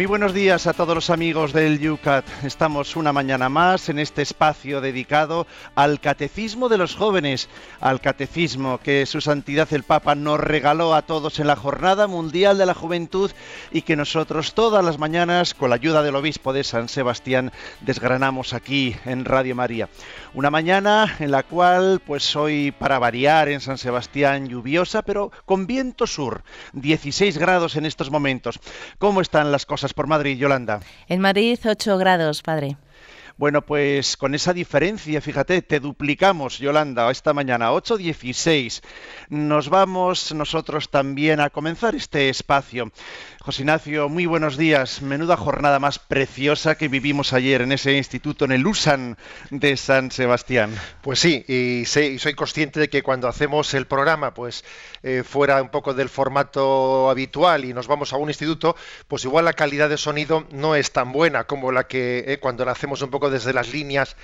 Muy buenos días a todos los amigos del UCAT. Estamos una mañana más en este espacio dedicado al catecismo de los jóvenes, al catecismo que su santidad el Papa nos regaló a todos en la Jornada Mundial de la Juventud y que nosotros todas las mañanas, con la ayuda del obispo de San Sebastián, desgranamos aquí en Radio María. Una mañana en la cual, pues hoy para variar en San Sebastián lluviosa, pero con viento sur, 16 grados en estos momentos. ¿Cómo están las cosas? Por Madrid, Yolanda? En Madrid 8 grados, padre. Bueno, pues con esa diferencia, fíjate, te duplicamos, Yolanda, esta mañana, 8.16. Nos vamos nosotros también a comenzar este espacio. José Ignacio, muy buenos días. Menuda jornada más preciosa que vivimos ayer en ese instituto, en el USAN de San Sebastián. Pues sí, y, soy consciente de que cuando hacemos el programa, pues eh, fuera un poco del formato habitual y nos vamos a un instituto, pues igual la calidad de sonido no es tan buena como la que eh, cuando la hacemos un poco desde las líneas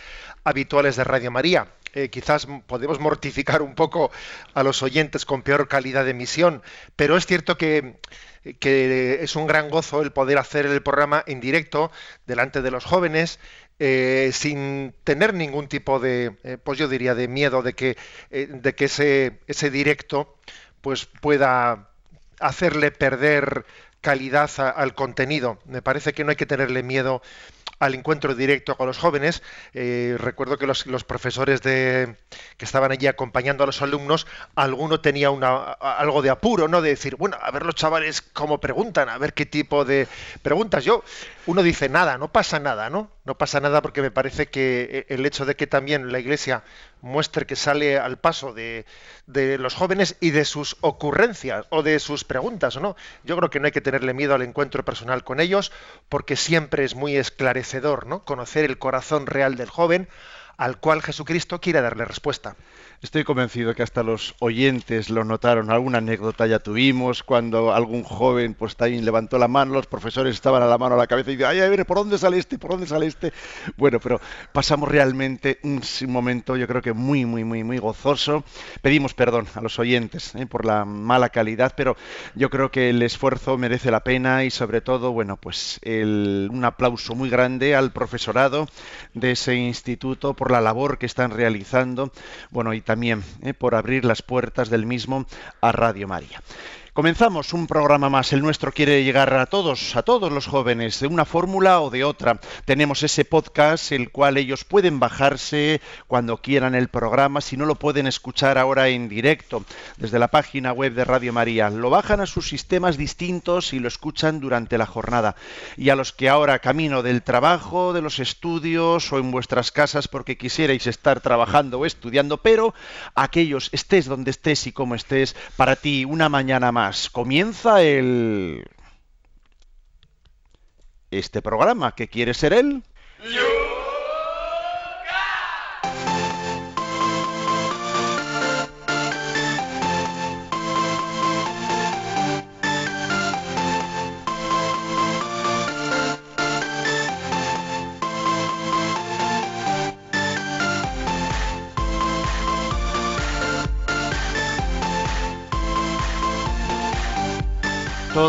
habituales de Radio María. Eh, quizás podemos mortificar un poco a los oyentes con peor calidad de emisión, pero es cierto que es un gran gozo el poder hacer el programa en directo delante de los jóvenes, eh, sin tener ningún tipo de, eh, pues yo diría, de miedo de que, ese directo pues pueda hacerle perder calidad al contenido. Me parece que no hay que tenerle miedo al encuentro directo con los jóvenes. Eh, recuerdo que los, profesores de, que estaban allí acompañando a los alumnos, alguno tenía una, algo de apuro, ¿no? De decir, bueno, a ver los chavales cómo preguntan, a ver qué tipo de preguntas. Yo, uno dice nada, no pasa nada, ¿no? No pasa nada porque me parece que el hecho de que también la Iglesia muestre que sale al paso de, de los jóvenes y de sus ocurrencias o de sus preguntas, ¿no? Yo creo que no hay que tenerle miedo al encuentro personal con ellos porque siempre es muy ¿no? Conocer el corazón real del joven al cual Jesucristo quiere darle respuesta. Estoy convencido que hasta los oyentes lo notaron. Alguna anécdota ya tuvimos cuando algún joven pues también levantó la mano, los profesores estaban a la mano a la cabeza y decían, ay, a ver, ¿por dónde sale este? ¿Por dónde sale este? Bueno, pero pasamos realmente un, momento, yo creo que muy, muy, muy, muy gozoso. Pedimos perdón a los oyentes ¿eh? por la mala calidad, pero yo creo que el esfuerzo merece la pena y sobre todo, bueno, pues un aplauso muy grande al profesorado de ese instituto por la labor que están realizando. Bueno, y también eh, por abrir las puertas del mismo a Radio María. Comenzamos un programa más. El nuestro quiere llegar a todos, a todos los jóvenes, de una fórmula o de otra. Tenemos ese podcast, el cual ellos pueden bajarse cuando quieran el programa, si no lo pueden escuchar ahora en directo, desde la página web de Radio María. Lo bajan a sus sistemas distintos y lo escuchan durante la jornada. Y a los que ahora camino del trabajo, de los estudios o en vuestras casas porque quisierais estar trabajando o estudiando, pero aquellos estés donde estés y como estés, para ti una mañana más Comienza el... Este programa que quiere ser él.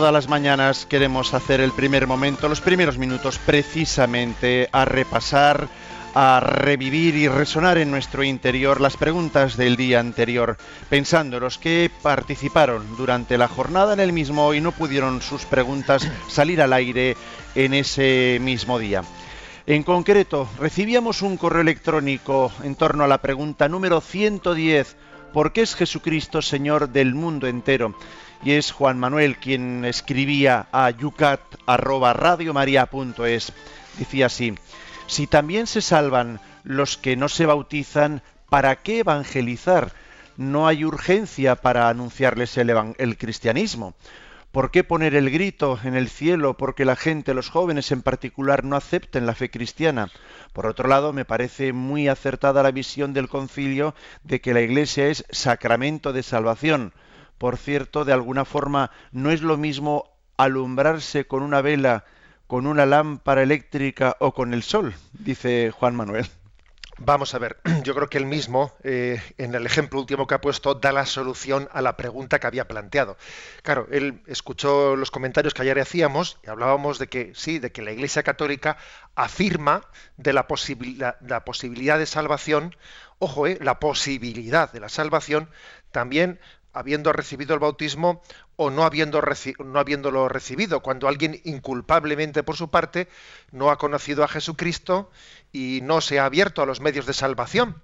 Todas las mañanas queremos hacer el primer momento, los primeros minutos, precisamente a repasar, a revivir y resonar en nuestro interior las preguntas del día anterior, pensando los que participaron durante la jornada en el mismo y no pudieron sus preguntas salir al aire en ese mismo día. En concreto, recibíamos un correo electrónico en torno a la pregunta número 110, ¿por qué es Jesucristo Señor del mundo entero? Y es Juan Manuel quien escribía a yucat@radiomaria.es. Decía así: Si también se salvan los que no se bautizan, ¿para qué evangelizar? No hay urgencia para anunciarles el, el cristianismo. ¿Por qué poner el grito en el cielo porque la gente, los jóvenes en particular, no acepten la fe cristiana? Por otro lado, me parece muy acertada la visión del concilio de que la Iglesia es sacramento de salvación Por cierto, de alguna forma, no es lo mismo alumbrarse con una vela, con una lámpara eléctrica o con el sol, dice Juan Manuel. Vamos a ver, yo creo que él mismo, eh, en el ejemplo último que ha puesto, da la solución a la pregunta que había planteado. Claro, él escuchó los comentarios que ayer hacíamos y hablábamos de que sí, de que la Iglesia Católica afirma de la, posibilidad, de salvación, ojo, eh, la posibilidad de la salvación también habiendo recibido el bautismo o no, habiendo no habiéndolo recibido, cuando alguien inculpablemente por su parte no ha conocido a Jesucristo y no se ha abierto a los medios de salvación.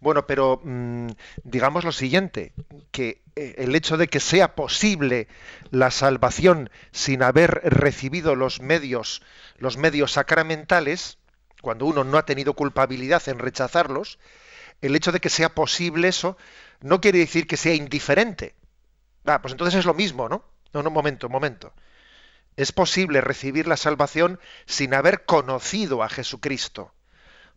Bueno, pero mm, digamos lo siguiente, que eh, el hecho de que sea posible la salvación sin haber recibido los medios, los medios sacramentales, cuando uno no ha tenido culpabilidad en rechazarlos, el hecho de que sea posible eso no quiere decir que sea indiferente. Ah, pues entonces es lo mismo, ¿no? No, no, momento, momento. Es posible recibir la salvación sin haber conocido a Jesucristo.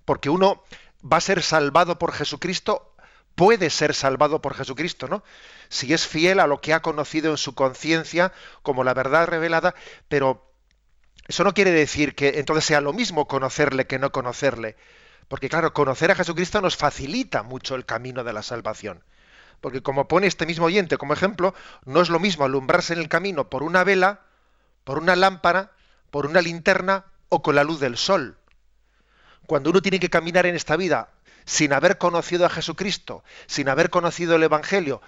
Porque uno va a ser salvado por Jesucristo, puede ser salvado por Jesucristo, ¿no? Si es fiel a lo que ha conocido en su conciencia como la verdad revelada, pero eso no quiere decir que entonces sea lo mismo conocerle que no conocerle. Porque claro, conocer a Jesucristo nos facilita mucho el camino de la salvación. Porque como pone este mismo oyente como ejemplo, no es lo mismo alumbrarse en el camino por una vela, por una lámpara, por una linterna o con la luz del sol. Cuando uno tiene que caminar en esta vida sin haber conocido a Jesucristo, sin haber conocido el Evangelio,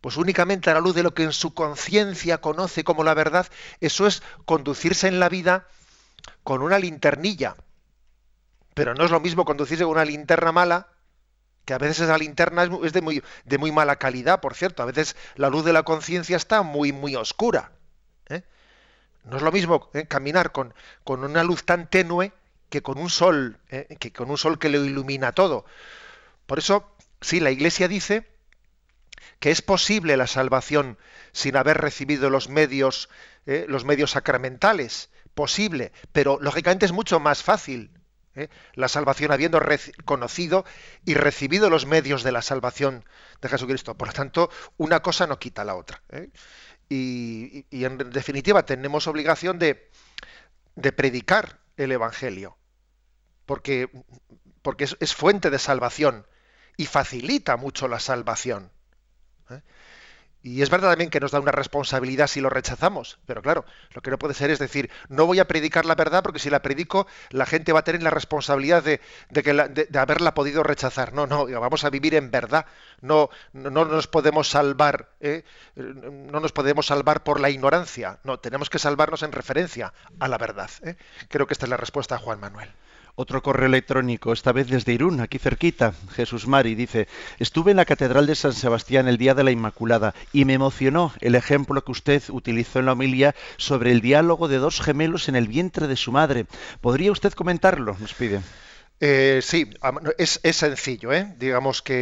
pues únicamente a la luz de lo que en su conciencia conoce como la verdad, eso es conducirse en la vida con una linternilla. Pero no es lo mismo conducirse con una linterna mala que a veces esa linterna es de muy, de muy mala calidad, por cierto. A veces la luz de la conciencia está muy, muy oscura. ¿eh? No es lo mismo ¿eh? caminar con, una luz tan tenue que con un sol, ¿eh? que con un sol que lo ilumina todo. Por eso, sí, la Iglesia dice que es posible la salvación sin haber recibido los medios, los medios sacramentales. Posible, pero lógicamente es mucho más fácil ¿eh? la salvación habiendo conocido y recibido los medios de la salvación de Jesucristo. Por lo tanto, una cosa no quita la otra. ¿eh? Y, en definitiva tenemos obligación de, predicar el Evangelio, porque, porque es, fuente de salvación y facilita mucho la salvación. ¿eh? Y es verdad también que nos da una responsabilidad si lo rechazamos, pero claro, lo que no puede ser es decir, no voy a predicar la verdad porque si la predico la gente va a tener la responsabilidad de, que de, haberla podido rechazar. No, no, vamos a vivir en verdad. No, no, nos podemos salvar, ¿eh? no nos podemos salvar por la ignorancia. No, tenemos que salvarnos en referencia a la verdad. ¿eh? Creo que esta es la respuesta a Juan Manuel. Otro correo electrónico, esta vez desde Irún, aquí cerquita. Jesús Mari dice, estuve en la Catedral de San Sebastián el día de la Inmaculada y me emocionó el ejemplo que usted utilizó en la homilía sobre el diálogo de dos gemelos en el vientre de su madre. ¿Podría usted comentarlo? Nos pide. Eh, sí, es, sencillo, ¿eh? digamos que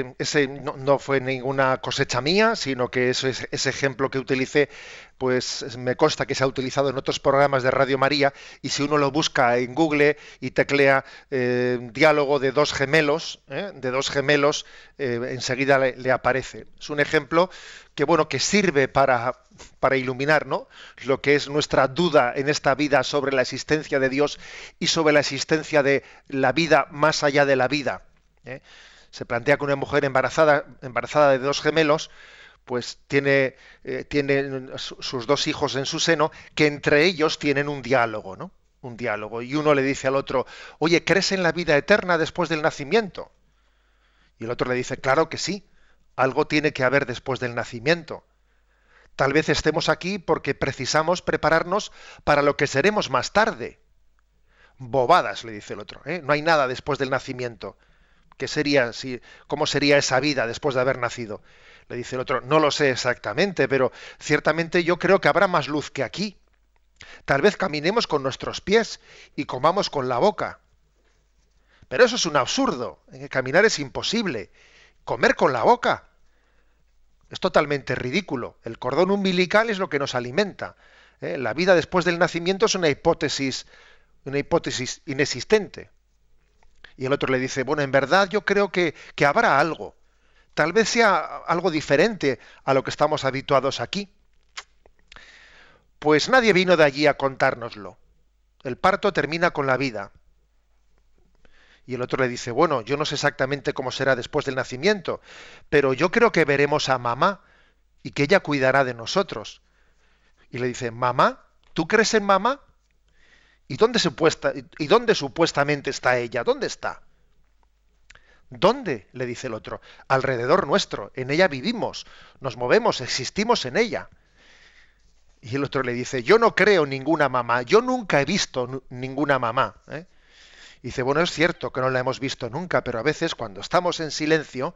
eh, ese no, fue ninguna cosecha mía, sino que ese, ese ejemplo que utilicé pues me consta que se ha utilizado en otros programas de Radio María y si uno lo busca en Google y teclea eh, diálogo de dos gemelos, eh, de dos gemelos, eh, enseguida le, aparece. Es un ejemplo que bueno que sirve para, para iluminar lo que es nuestra duda en esta vida sobre la existencia de Dios y sobre la existencia de la vida más allá de la vida. Se plantea que una mujer embarazada, embarazada de dos gemelos, pues tiene, eh, tiene sus dos hijos en su seno, que entre ellos tienen un diálogo, ¿no? Un diálogo. Y uno le dice al otro, oye, ¿crees en la vida eterna después del nacimiento? Y el otro le dice, claro que sí, algo tiene que haber después del nacimiento. Tal vez estemos aquí porque precisamos prepararnos para lo que seremos más tarde. Bobadas, le dice el otro. ¿eh? No hay nada después del nacimiento. ¿Qué sería, si, ¿Cómo sería esa vida después de haber nacido? Le dice el otro, no lo sé exactamente, pero ciertamente yo creo que habrá más luz que aquí. Tal vez caminemos con nuestros pies y comamos con la boca. Pero eso es un absurdo. Caminar es imposible. Comer con la boca. Es totalmente ridículo. El cordón umbilical es lo que nos alimenta. ¿eh? La vida después del nacimiento es una hipótesis, una hipótesis inexistente. Y el otro le dice, bueno, en verdad yo creo que, que habrá algo. Tal vez sea algo diferente a lo que estamos habituados aquí. Pues nadie vino de allí a contárnoslo. El parto termina con la vida. Y el otro le dice, bueno, yo no sé exactamente cómo será después del nacimiento, pero yo creo que veremos a mamá y que ella cuidará de nosotros. Y le dice, mamá, ¿tú crees en mamá? ¿Y dónde, supuesta, ¿Y dónde supuestamente está ella? ¿Dónde está? ¿Dónde? le dice el otro. Alrededor nuestro, en ella vivimos, nos movemos, existimos en ella. Y el otro le dice, yo no creo ninguna mamá, yo nunca he visto ninguna mamá. ¿eh? Y dice, bueno, es cierto que no la hemos visto nunca, pero a veces cuando estamos en silencio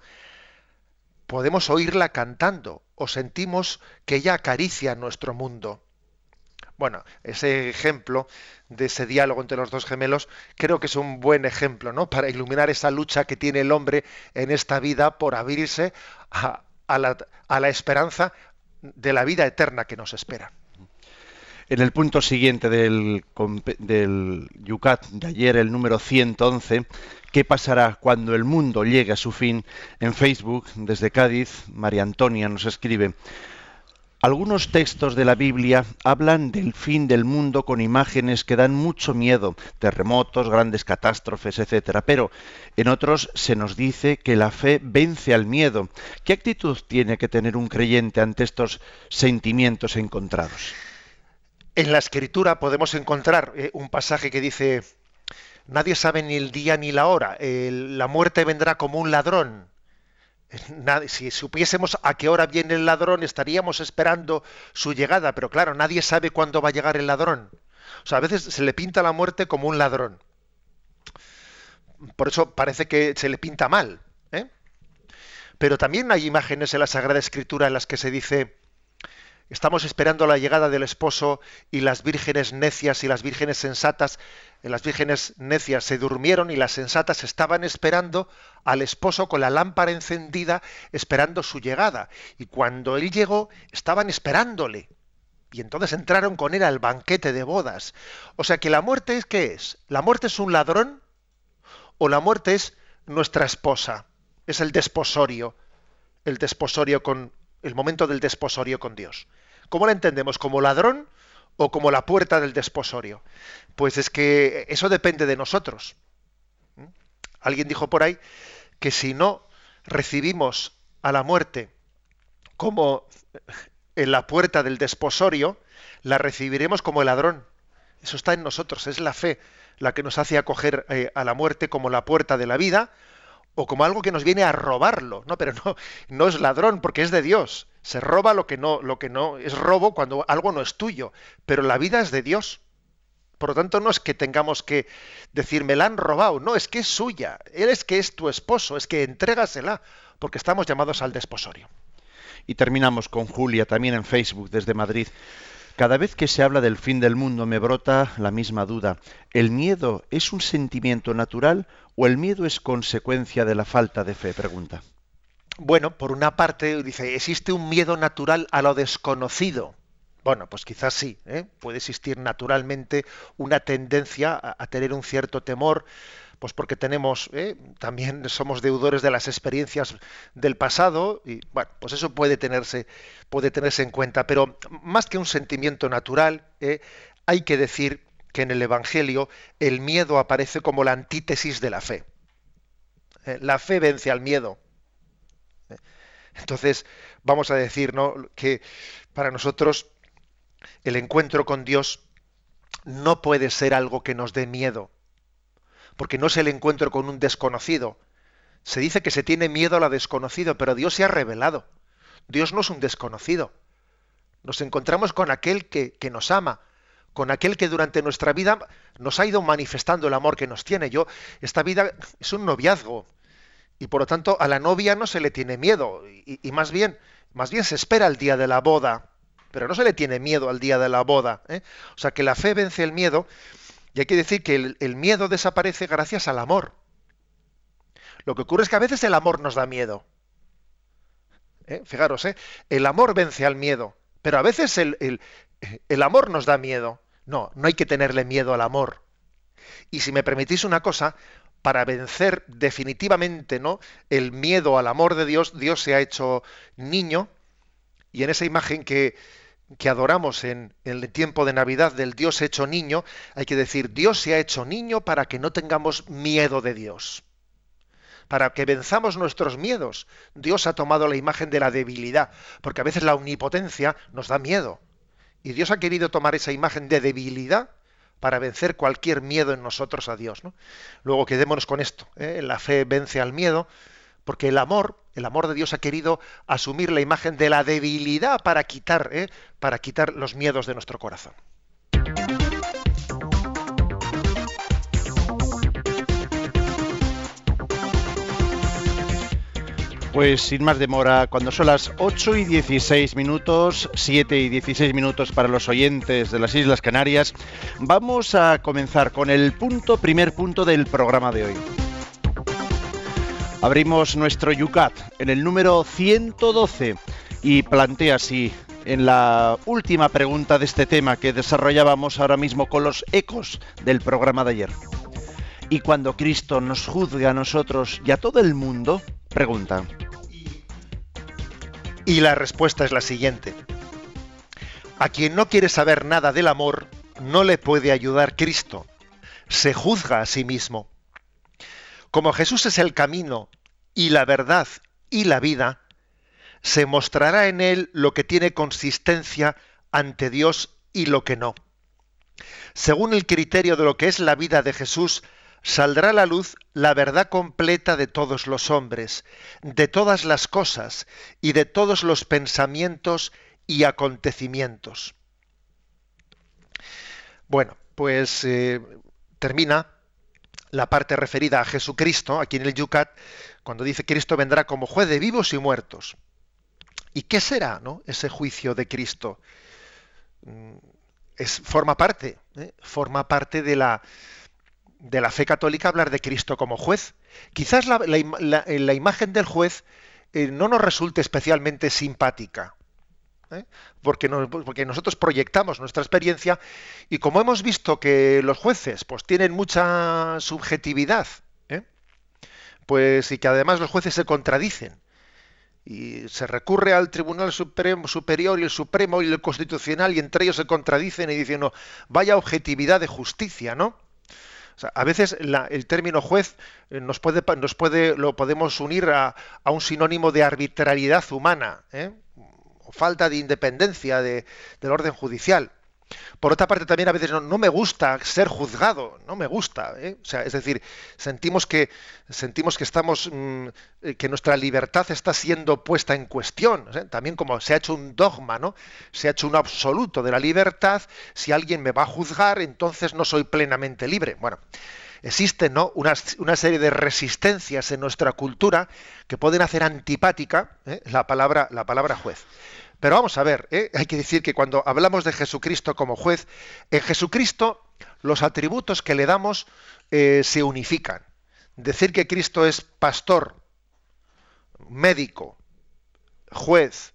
podemos oírla cantando o sentimos que ella acaricia nuestro mundo. Bueno, ese ejemplo de ese diálogo entre los dos gemelos creo que es un buen ejemplo, ¿no? Para iluminar esa lucha que tiene el hombre en esta vida por abrirse a, la, a la esperanza de la vida eterna que nos espera. En el punto siguiente del, del Yucat de ayer, el número 111, ¿qué pasará cuando el mundo llegue a su fin? En Facebook, desde Cádiz, María Antonia nos escribe, algunos textos de la Biblia hablan del fin del mundo con imágenes que dan mucho miedo, terremotos, grandes catástrofes, etcétera, pero en otros se nos dice que la fe vence al miedo. ¿Qué actitud tiene que tener un creyente ante estos sentimientos encontrados? En la escritura podemos encontrar eh, un pasaje que dice, nadie sabe ni el día ni la hora, la muerte vendrá como un ladrón. si supiésemos a qué hora viene el ladrón, estaríamos esperando su llegada, pero claro, nadie sabe cuándo va a llegar el ladrón. O sea, a veces se le pinta la muerte como un ladrón. Por eso parece que se le pinta mal. ¿eh? Pero también hay imágenes en la Sagrada Escritura en las que se dice, Estamos esperando la llegada del esposo y las vírgenes necias y las vírgenes sensatas, las vírgenes necias se durmieron y las sensatas estaban esperando al esposo con la lámpara encendida, esperando su llegada. Y cuando él llegó, estaban esperándole. Y entonces entraron con él al banquete de bodas. O sea que la muerte es qué es? ¿La muerte es un ladrón? ¿O la muerte es nuestra esposa? Es el desposorio. El desposorio con el momento del desposorio con Dios. ¿Cómo la entendemos? ¿Como ladrón o como la puerta del desposorio? Pues es que eso depende de nosotros. ¿Mm? Alguien dijo por ahí que si no recibimos a la muerte como en la puerta del desposorio, la recibiremos como el ladrón. Eso está en nosotros, es la fe la que nos hace acoger eh, a la muerte como la puerta de la vida o como algo que nos viene a robarlo, no, pero no, no es ladrón porque es de Dios. Se roba lo que no, lo que no es robo cuando algo no es tuyo, pero la vida es de Dios. Por lo tanto, no es que tengamos que decir me la han robado, no, es que es suya. Él es que es tu esposo, es que entrégasela, porque estamos llamados al desposorio. Y terminamos con Julia, también en Facebook desde Madrid. Cada vez que se habla del fin del mundo me brota la misma duda. ¿El miedo es un sentimiento natural o el miedo es consecuencia de la falta de fe? Pregunta. Bueno, por una parte dice, existe un miedo natural a lo desconocido. Bueno, pues quizás sí, ¿eh? puede existir naturalmente una tendencia a, tener un cierto temor, pues porque tenemos, ¿eh? también somos deudores de las experiencias del pasado y bueno, pues eso puede tenerse, puede tenerse en cuenta. Pero más que un sentimiento natural, ¿eh? hay que decir que en el Evangelio el miedo aparece como la antítesis de la fe. La fe vence al miedo. Entonces, vamos a decir ¿no? que para nosotros el encuentro con Dios no puede ser algo que nos dé miedo, porque no es el encuentro con un desconocido. Se dice que se tiene miedo a lo desconocido, pero Dios se ha revelado. Dios no es un desconocido. Nos encontramos con aquel que, que nos ama, con aquel que durante nuestra vida nos ha ido manifestando el amor que nos tiene. Yo, esta vida es un noviazgo, y por lo tanto a la novia no se le tiene miedo y, más bien más bien se espera el día de la boda pero no se le tiene miedo al día de la boda ¿eh? o sea que la fe vence el miedo y hay que decir que el, miedo desaparece gracias al amor lo que ocurre es que a veces el amor nos da miedo ¿Eh? fijaros ¿eh? el amor vence al miedo pero a veces el, el amor nos da miedo no no hay que tenerle miedo al amor y si me permitís una cosa para vencer definitivamente ¿no? el miedo al amor de Dios, Dios se ha hecho niño y en esa imagen que, que adoramos en, en, el tiempo de Navidad del Dios hecho niño, hay que decir, Dios se ha hecho niño para que no tengamos miedo de Dios, para que venzamos nuestros miedos. Dios ha tomado la imagen de la debilidad, porque a veces la omnipotencia nos da miedo. Y Dios ha querido tomar esa imagen de debilidad para vencer cualquier miedo en nosotros a Dios. ¿no? Luego quedémonos con esto. ¿eh? La fe vence al miedo, porque el amor, el amor de Dios ha querido asumir la imagen de la debilidad para quitar, ¿eh? para quitar los miedos de nuestro corazón. Pues sin más demora, cuando son las 8 y 16 minutos, 7 y 16 minutos para los oyentes de las Islas Canarias, vamos a comenzar con el punto, primer punto del programa de hoy. Abrimos nuestro Yucat en el número 112 y plantea así en la última pregunta de este tema que desarrollábamos ahora mismo con los ecos del programa de ayer. Y cuando Cristo nos juzgue a nosotros y a todo el mundo, pregunta. Y la respuesta es la siguiente. A quien no quiere saber nada del amor, no le puede ayudar Cristo. Se juzga a sí mismo. Como Jesús es el camino y la verdad y la vida, se mostrará en él lo que tiene consistencia ante Dios y lo que no. Según el criterio de lo que es la vida de Jesús, saldrá a la luz la verdad completa de todos los hombres, de todas las cosas y de todos los pensamientos y acontecimientos. Bueno, pues eh, termina la parte referida a Jesucristo, aquí en el Yucat, cuando dice Cristo vendrá como juez de vivos y muertos. ¿Y qué será ¿no? ese juicio de Cristo? Mm, es, forma parte, ¿eh? forma parte de la, de la fe católica hablar de Cristo como juez. Quizás la, la, imagen del juez eh, no nos resulte especialmente simpática, ¿eh? porque, nosotros proyectamos nuestra experiencia y como hemos visto que los jueces pues, tienen mucha subjetividad, ¿eh? pues y que además los jueces se contradicen y se recurre al Tribunal Supremo, Superior y el Supremo y el Constitucional y entre ellos se contradicen y dicen, no, vaya objetividad de justicia, ¿no? A veces el término juez eh, nos puede, nos puede, lo podemos unir a, un sinónimo de arbitrariedad humana, ¿eh? o falta de independencia del orden judicial. Por otra parte, también a veces no, me gusta ser juzgado, no me gusta. ¿eh? O sea, es decir, sentimos que sentimos que estamos, mm, eh, que nuestra libertad está siendo puesta en cuestión. También como se ha hecho un dogma, ¿no? Se ha hecho un absoluto de la libertad. Si alguien me va a juzgar, entonces no soy plenamente libre. Bueno, existen ¿no? una, una, serie de resistencias en nuestra cultura que pueden hacer antipática ¿eh? la, palabra, la palabra juez. Pero vamos a ver, ¿eh? hay que decir que cuando hablamos de Jesucristo como juez, en Jesucristo los atributos que le damos eh, se unifican. Decir que Cristo es pastor, médico, juez,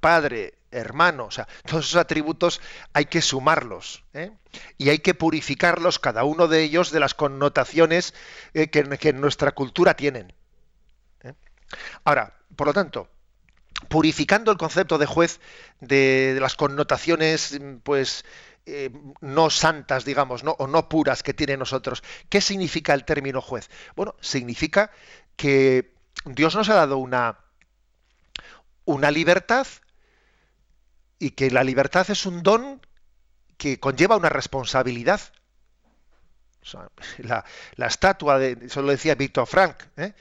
padre, hermano, o sea, todos esos atributos hay que sumarlos ¿eh? y hay que purificarlos, cada uno de ellos, de las connotaciones que, que, en nuestra cultura tienen. Ahora, por lo tanto, purificando el concepto de juez de, las connotaciones pues eh, no santas, digamos, ¿no? o no puras que tiene nosotros. ¿Qué significa el término juez? Bueno, significa que Dios nos ha dado una, una libertad y que la libertad es un don que conlleva una responsabilidad. la, estatua de, eso lo decía Víctor Frank, ¿eh?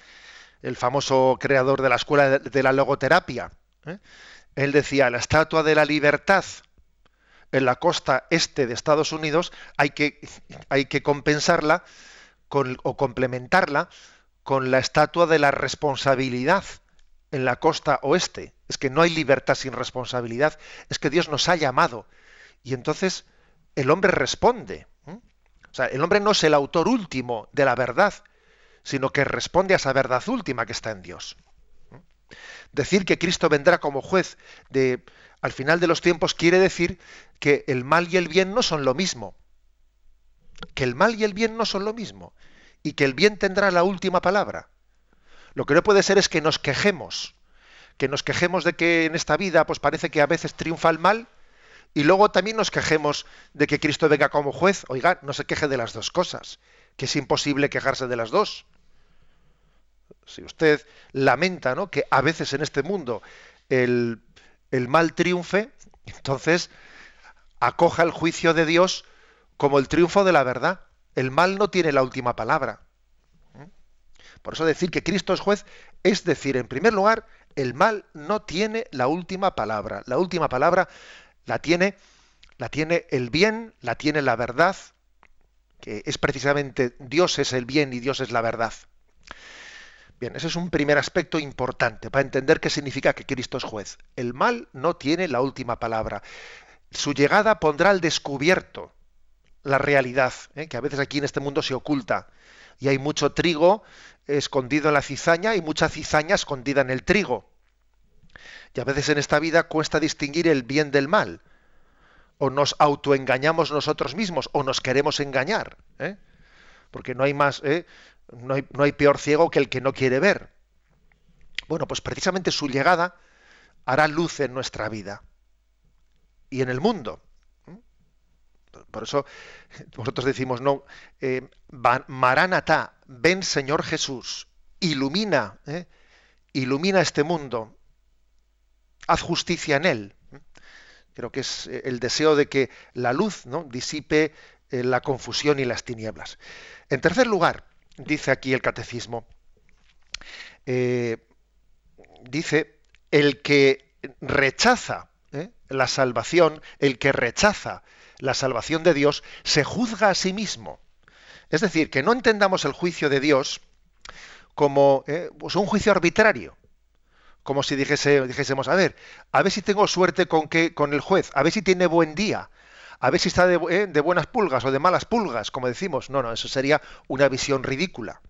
El famoso creador de la escuela de la logoterapia. ¿eh? Él decía, la estatua de la libertad en la costa este de Estados Unidos hay que, hay que compensarla con, o complementarla con la estatua de la responsabilidad en la costa oeste. Es que no hay libertad sin responsabilidad. Es que Dios nos ha llamado. Y entonces el hombre responde. O sea, el hombre no es el autor último de la verdad, sino que responde a esa verdad última que está en Dios. Decir que Cristo vendrá como juez de al final de los tiempos quiere decir que el mal y el bien no son lo mismo. Que el mal y el bien no son lo mismo. y que el bien tendrá la última palabra. Lo que no puede ser es que nos quejemos, que nos quejemos de que en esta vida pues parece que a veces triunfa el mal y luego también nos quejemos de que Cristo venga como juez. Oiga, no se queje de las dos cosas, que es imposible quejarse de las dos. Si usted lamenta ¿no? que a veces en este mundo el, el mal triunfe, entonces acoja el juicio de Dios como el triunfo de la verdad. El mal no tiene la última palabra. ¿Mm? Por eso decir que Cristo es juez es decir, en primer lugar, el mal no tiene la última palabra. La última palabra la tiene, la tiene el bien, la tiene la verdad, que es precisamente Dios es el bien y Dios es la verdad. Bien, ese es un primer aspecto importante para entender qué significa que Cristo es juez. El mal no tiene la última palabra. Su llegada pondrá al descubierto la realidad, ¿eh? que a veces aquí en este mundo se oculta. Y hay mucho trigo escondido en la cizaña y mucha cizaña escondida en el trigo. Y a veces en esta vida cuesta distinguir el bien del mal. O nos autoengañamos nosotros mismos o nos queremos engañar. ¿eh? Porque no hay más, ¿eh? No, hay, no hay peor ciego que el que no quiere ver. Bueno, pues precisamente su llegada hará luz en nuestra vida y en el mundo. Por eso nosotros decimos, no, eh, Maranatá, ven Señor Jesús, ilumina, ¿eh? ilumina este mundo, haz justicia en él. Creo que es eh, el deseo de que la luz ¿no? disipe eh, la confusión y las tinieblas. En tercer lugar, dice aquí el catecismo, eh, dice, el que rechaza la salvación, el que rechaza la salvación de Dios, se juzga a sí mismo. Es decir, que no entendamos el juicio de Dios como pues un juicio arbitrario como si dijésemos, a ver, a ver si tengo suerte con, que, con el juez, a ver si tiene buen día, a ver si está de, eh, buenas pulgas o de malas pulgas, como decimos. No, no, eso sería una visión ridícula.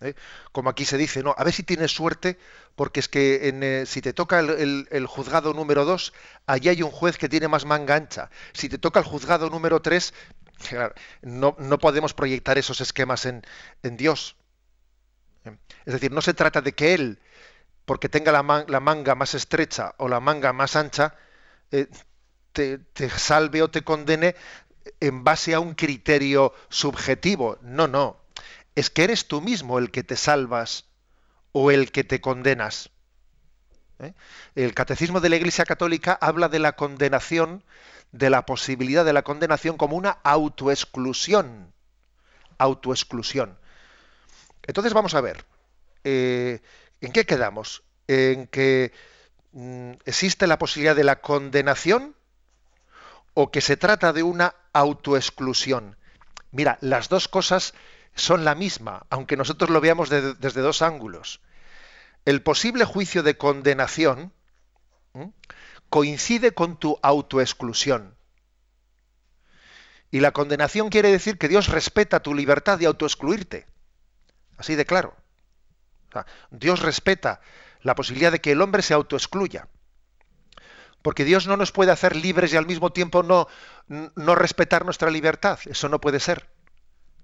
¿eh? Como aquí se dice, no, a ver si tienes suerte, porque es que eh, si te toca el, juzgado número 2, allí hay un juez que tiene más manga ancha. Si te toca el juzgado número 3, no, no, podemos proyectar esos esquemas en, en Dios. Es decir, no se trata de que Él porque tenga la, manga más estrecha o la manga más ancha, te, salve o te condene en base a un criterio subjetivo. No, no. Es que eres tú mismo el que te salvas o el que te condenas. ¿Eh? El catecismo de la Iglesia Católica habla de la condenación, de la posibilidad de la condenación como una autoexclusión. Autoexclusión. Entonces vamos a ver. Eh, ¿En qué quedamos? ¿En que mm, existe la posibilidad de la condenación o que se trata de una autoexclusión? Mira, las dos cosas son la misma, aunque nosotros lo veamos desde dos ángulos. El posible juicio de condenación coincide con tu autoexclusión. Y la condenación quiere decir que Dios respeta tu libertad de autoexcluirte. Así de claro. Dios respeta la posibilidad de que el hombre se autoexcluya. Porque Dios no nos puede hacer libres y al mismo tiempo no, no respetar nuestra libertad. Eso no puede ser.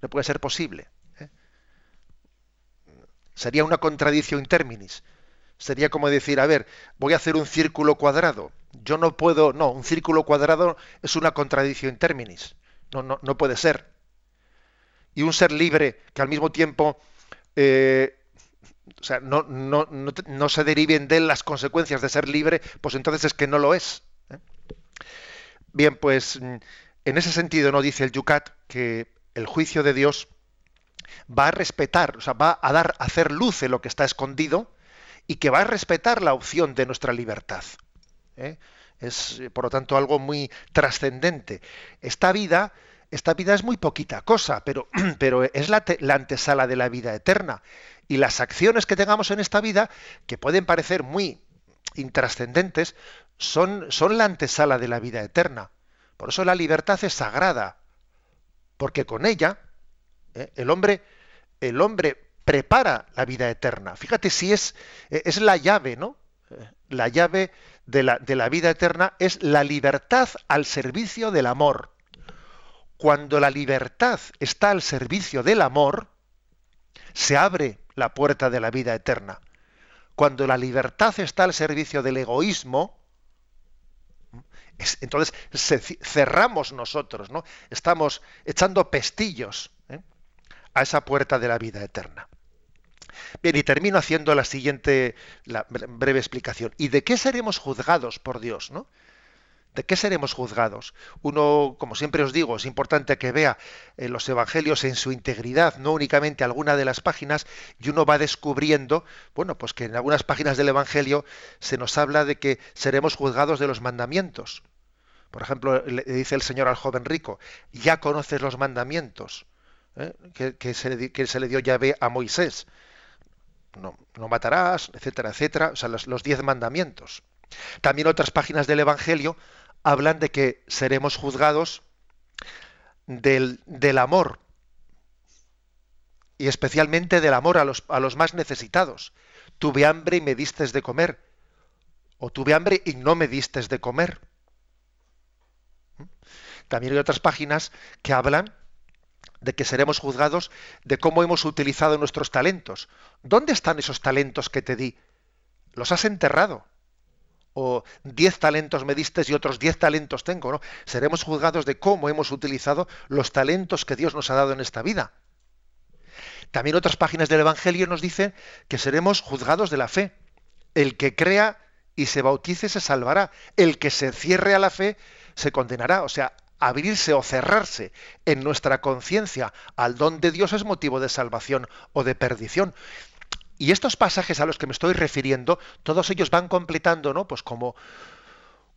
No puede ser posible. ¿eh? Sería una contradicción in terminis. Sería como decir, a ver, voy a hacer un círculo cuadrado. Yo no puedo, no, un círculo cuadrado es una contradicción in terminis. No, no, no puede ser. Y un ser libre que al mismo tiempo eh, o sea, no, no, no, se deriven de las consecuencias de ser libre, pues entonces es que no lo es. ¿eh? Bien, pues en ese sentido no dice el Yucat que el juicio de Dios va a respetar, o sea, va a dar, a hacer luz en lo que está escondido y que va a respetar la opción de nuestra libertad. ¿eh? Es, por lo tanto, algo muy trascendente. Esta vida, esta vida es muy poquita cosa, pero, pero es la antesala de la vida eterna y las acciones que tengamos en esta vida, que pueden parecer muy intrascendentes, son, son la antesala de la vida eterna. Por eso la libertad es sagrada, porque con ella ¿eh? el hombre, el hombre prepara la vida eterna. Fíjate si es, es la llave, ¿no? La llave de la, de la vida eterna es la libertad al servicio del amor. Cuando la libertad está al servicio del amor, se abre la puerta de la vida eterna. Cuando la libertad está al servicio del egoísmo, entonces cerramos nosotros, ¿no? Estamos echando pestillos ¿eh? a esa puerta de la vida eterna. Bien, y termino haciendo la siguiente breve explicación. ¿Y de qué seremos juzgados por Dios? ¿no? ¿De qué seremos juzgados? Uno, como siempre os digo, es importante que vea eh, los evangelios en su integridad, no únicamente alguna de las páginas, y uno va descubriendo, bueno, pues que en algunas páginas del evangelio se nos habla de que seremos juzgados de los mandamientos. Por ejemplo, le dice el Señor al joven rico, ya conoces los mandamientos ¿eh? que, se le, dio llave a Moisés. No, no matarás, etcétera, etcétera, o sea, los diez mandamientos. También otras páginas del Evangelio hablan de que seremos juzgados del, del amor y especialmente del amor a los, a los más necesitados. Tuve hambre y me distes de comer, o tuve hambre y no me distes de comer. También hay otras páginas que hablan de que seremos juzgados de cómo hemos utilizado nuestros talentos. ¿Dónde están esos talentos que te di? ¿Los has enterrado? O diez talentos me diste y otros diez talentos tengo, ¿no? Seremos juzgados de cómo hemos utilizado los talentos que Dios nos ha dado en esta vida. También otras páginas del Evangelio nos dicen que seremos juzgados de la fe. El que crea y se bautice se salvará. El que se cierre a la fe se condenará. O sea, abrirse o cerrarse en nuestra conciencia al don de Dios es motivo de salvación o de perdición. Y estos pasajes a los que me estoy refiriendo, todos ellos van completando, ¿no? Pues como,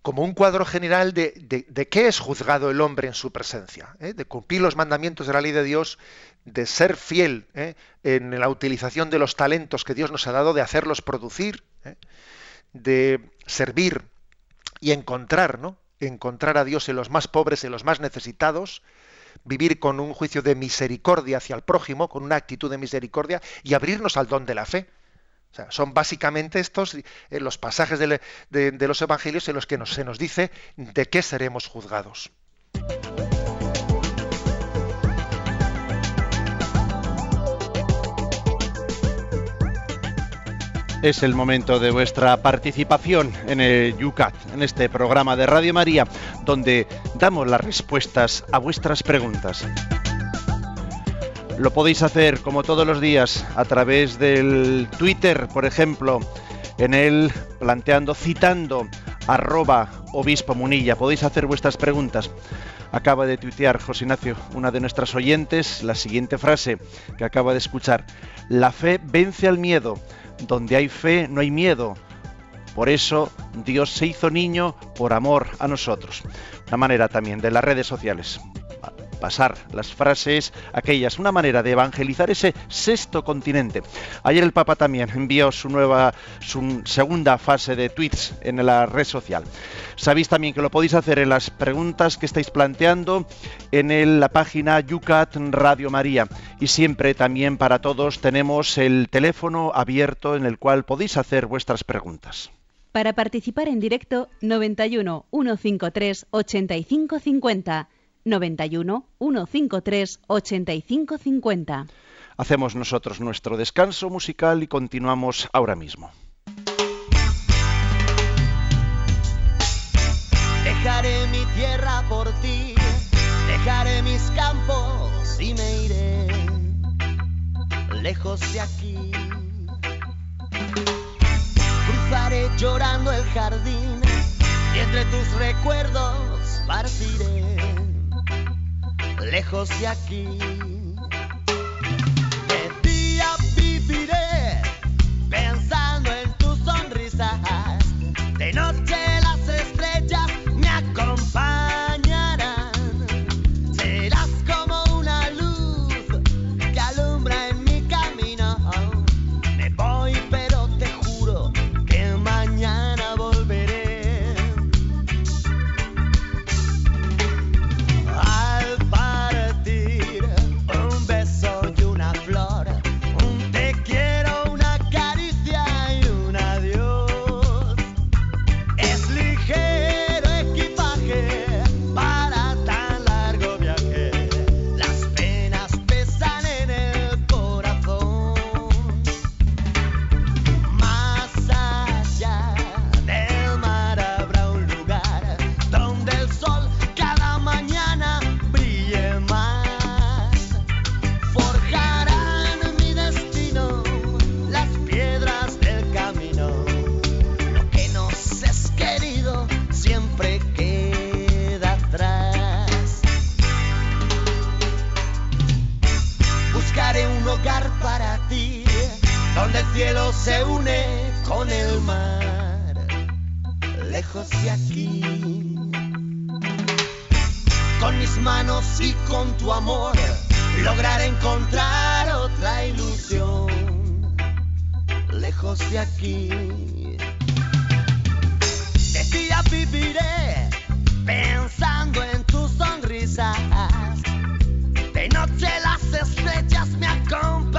como un cuadro general de, de, qué es juzgado el hombre en su presencia, ¿eh? de cumplir los mandamientos de la ley de Dios, de ser fiel ¿eh? en la utilización de los talentos que Dios nos ha dado, de hacerlos producir, ¿eh? de servir y encontrar, ¿no? Encontrar a Dios en los más pobres, en los más necesitados, vivir con un juicio de misericordia hacia el prójimo, con una actitud de misericordia y abrirnos al don de la fe. Son básicamente estos eh, los pasajes de, los evangelios en los que se nos dice de qué seremos juzgados. Es el momento de vuestra participación en el Yucat, en este programa de Radio María, donde damos las respuestas a vuestras preguntas. Lo podéis hacer como todos los días a través del Twitter, por ejemplo, en el planteando, citando arroba obispo munilla. Podéis hacer vuestras preguntas. Acaba de tuitear José Ignacio, una de nuestras oyentes, la siguiente frase que acaba de escuchar. La fe vence al miedo donde hay fe no hay miedo. Por eso Dios se hizo niño por amor a nosotros. Una manera también de las redes sociales. Pasar las frases, aquellas, una manera de evangelizar ese sexto continente. Ayer el Papa también envió su nueva, su segunda fase de tweets en la red social. Sabéis también que lo podéis hacer en las preguntas que estáis planteando en la página Yucat Radio María. Y siempre también para todos tenemos el teléfono abierto en el cual podéis hacer vuestras preguntas. Para participar en directo, 91 153 8550. 91 153 8550. Hacemos nosotros nuestro descanso musical y continuamos ahora mismo. Dejaré mi tierra por ti, dejaré mis campos y me iré lejos de aquí. Cruzaré llorando el jardín y entre tus recuerdos partiré lejos de aquí. Con el mar, lejos de aquí. Con mis manos y con tu amor, lograr encontrar otra ilusión, lejos de aquí. De día viviré pensando en tus sonrisas. De noche las estrellas me acompañarán.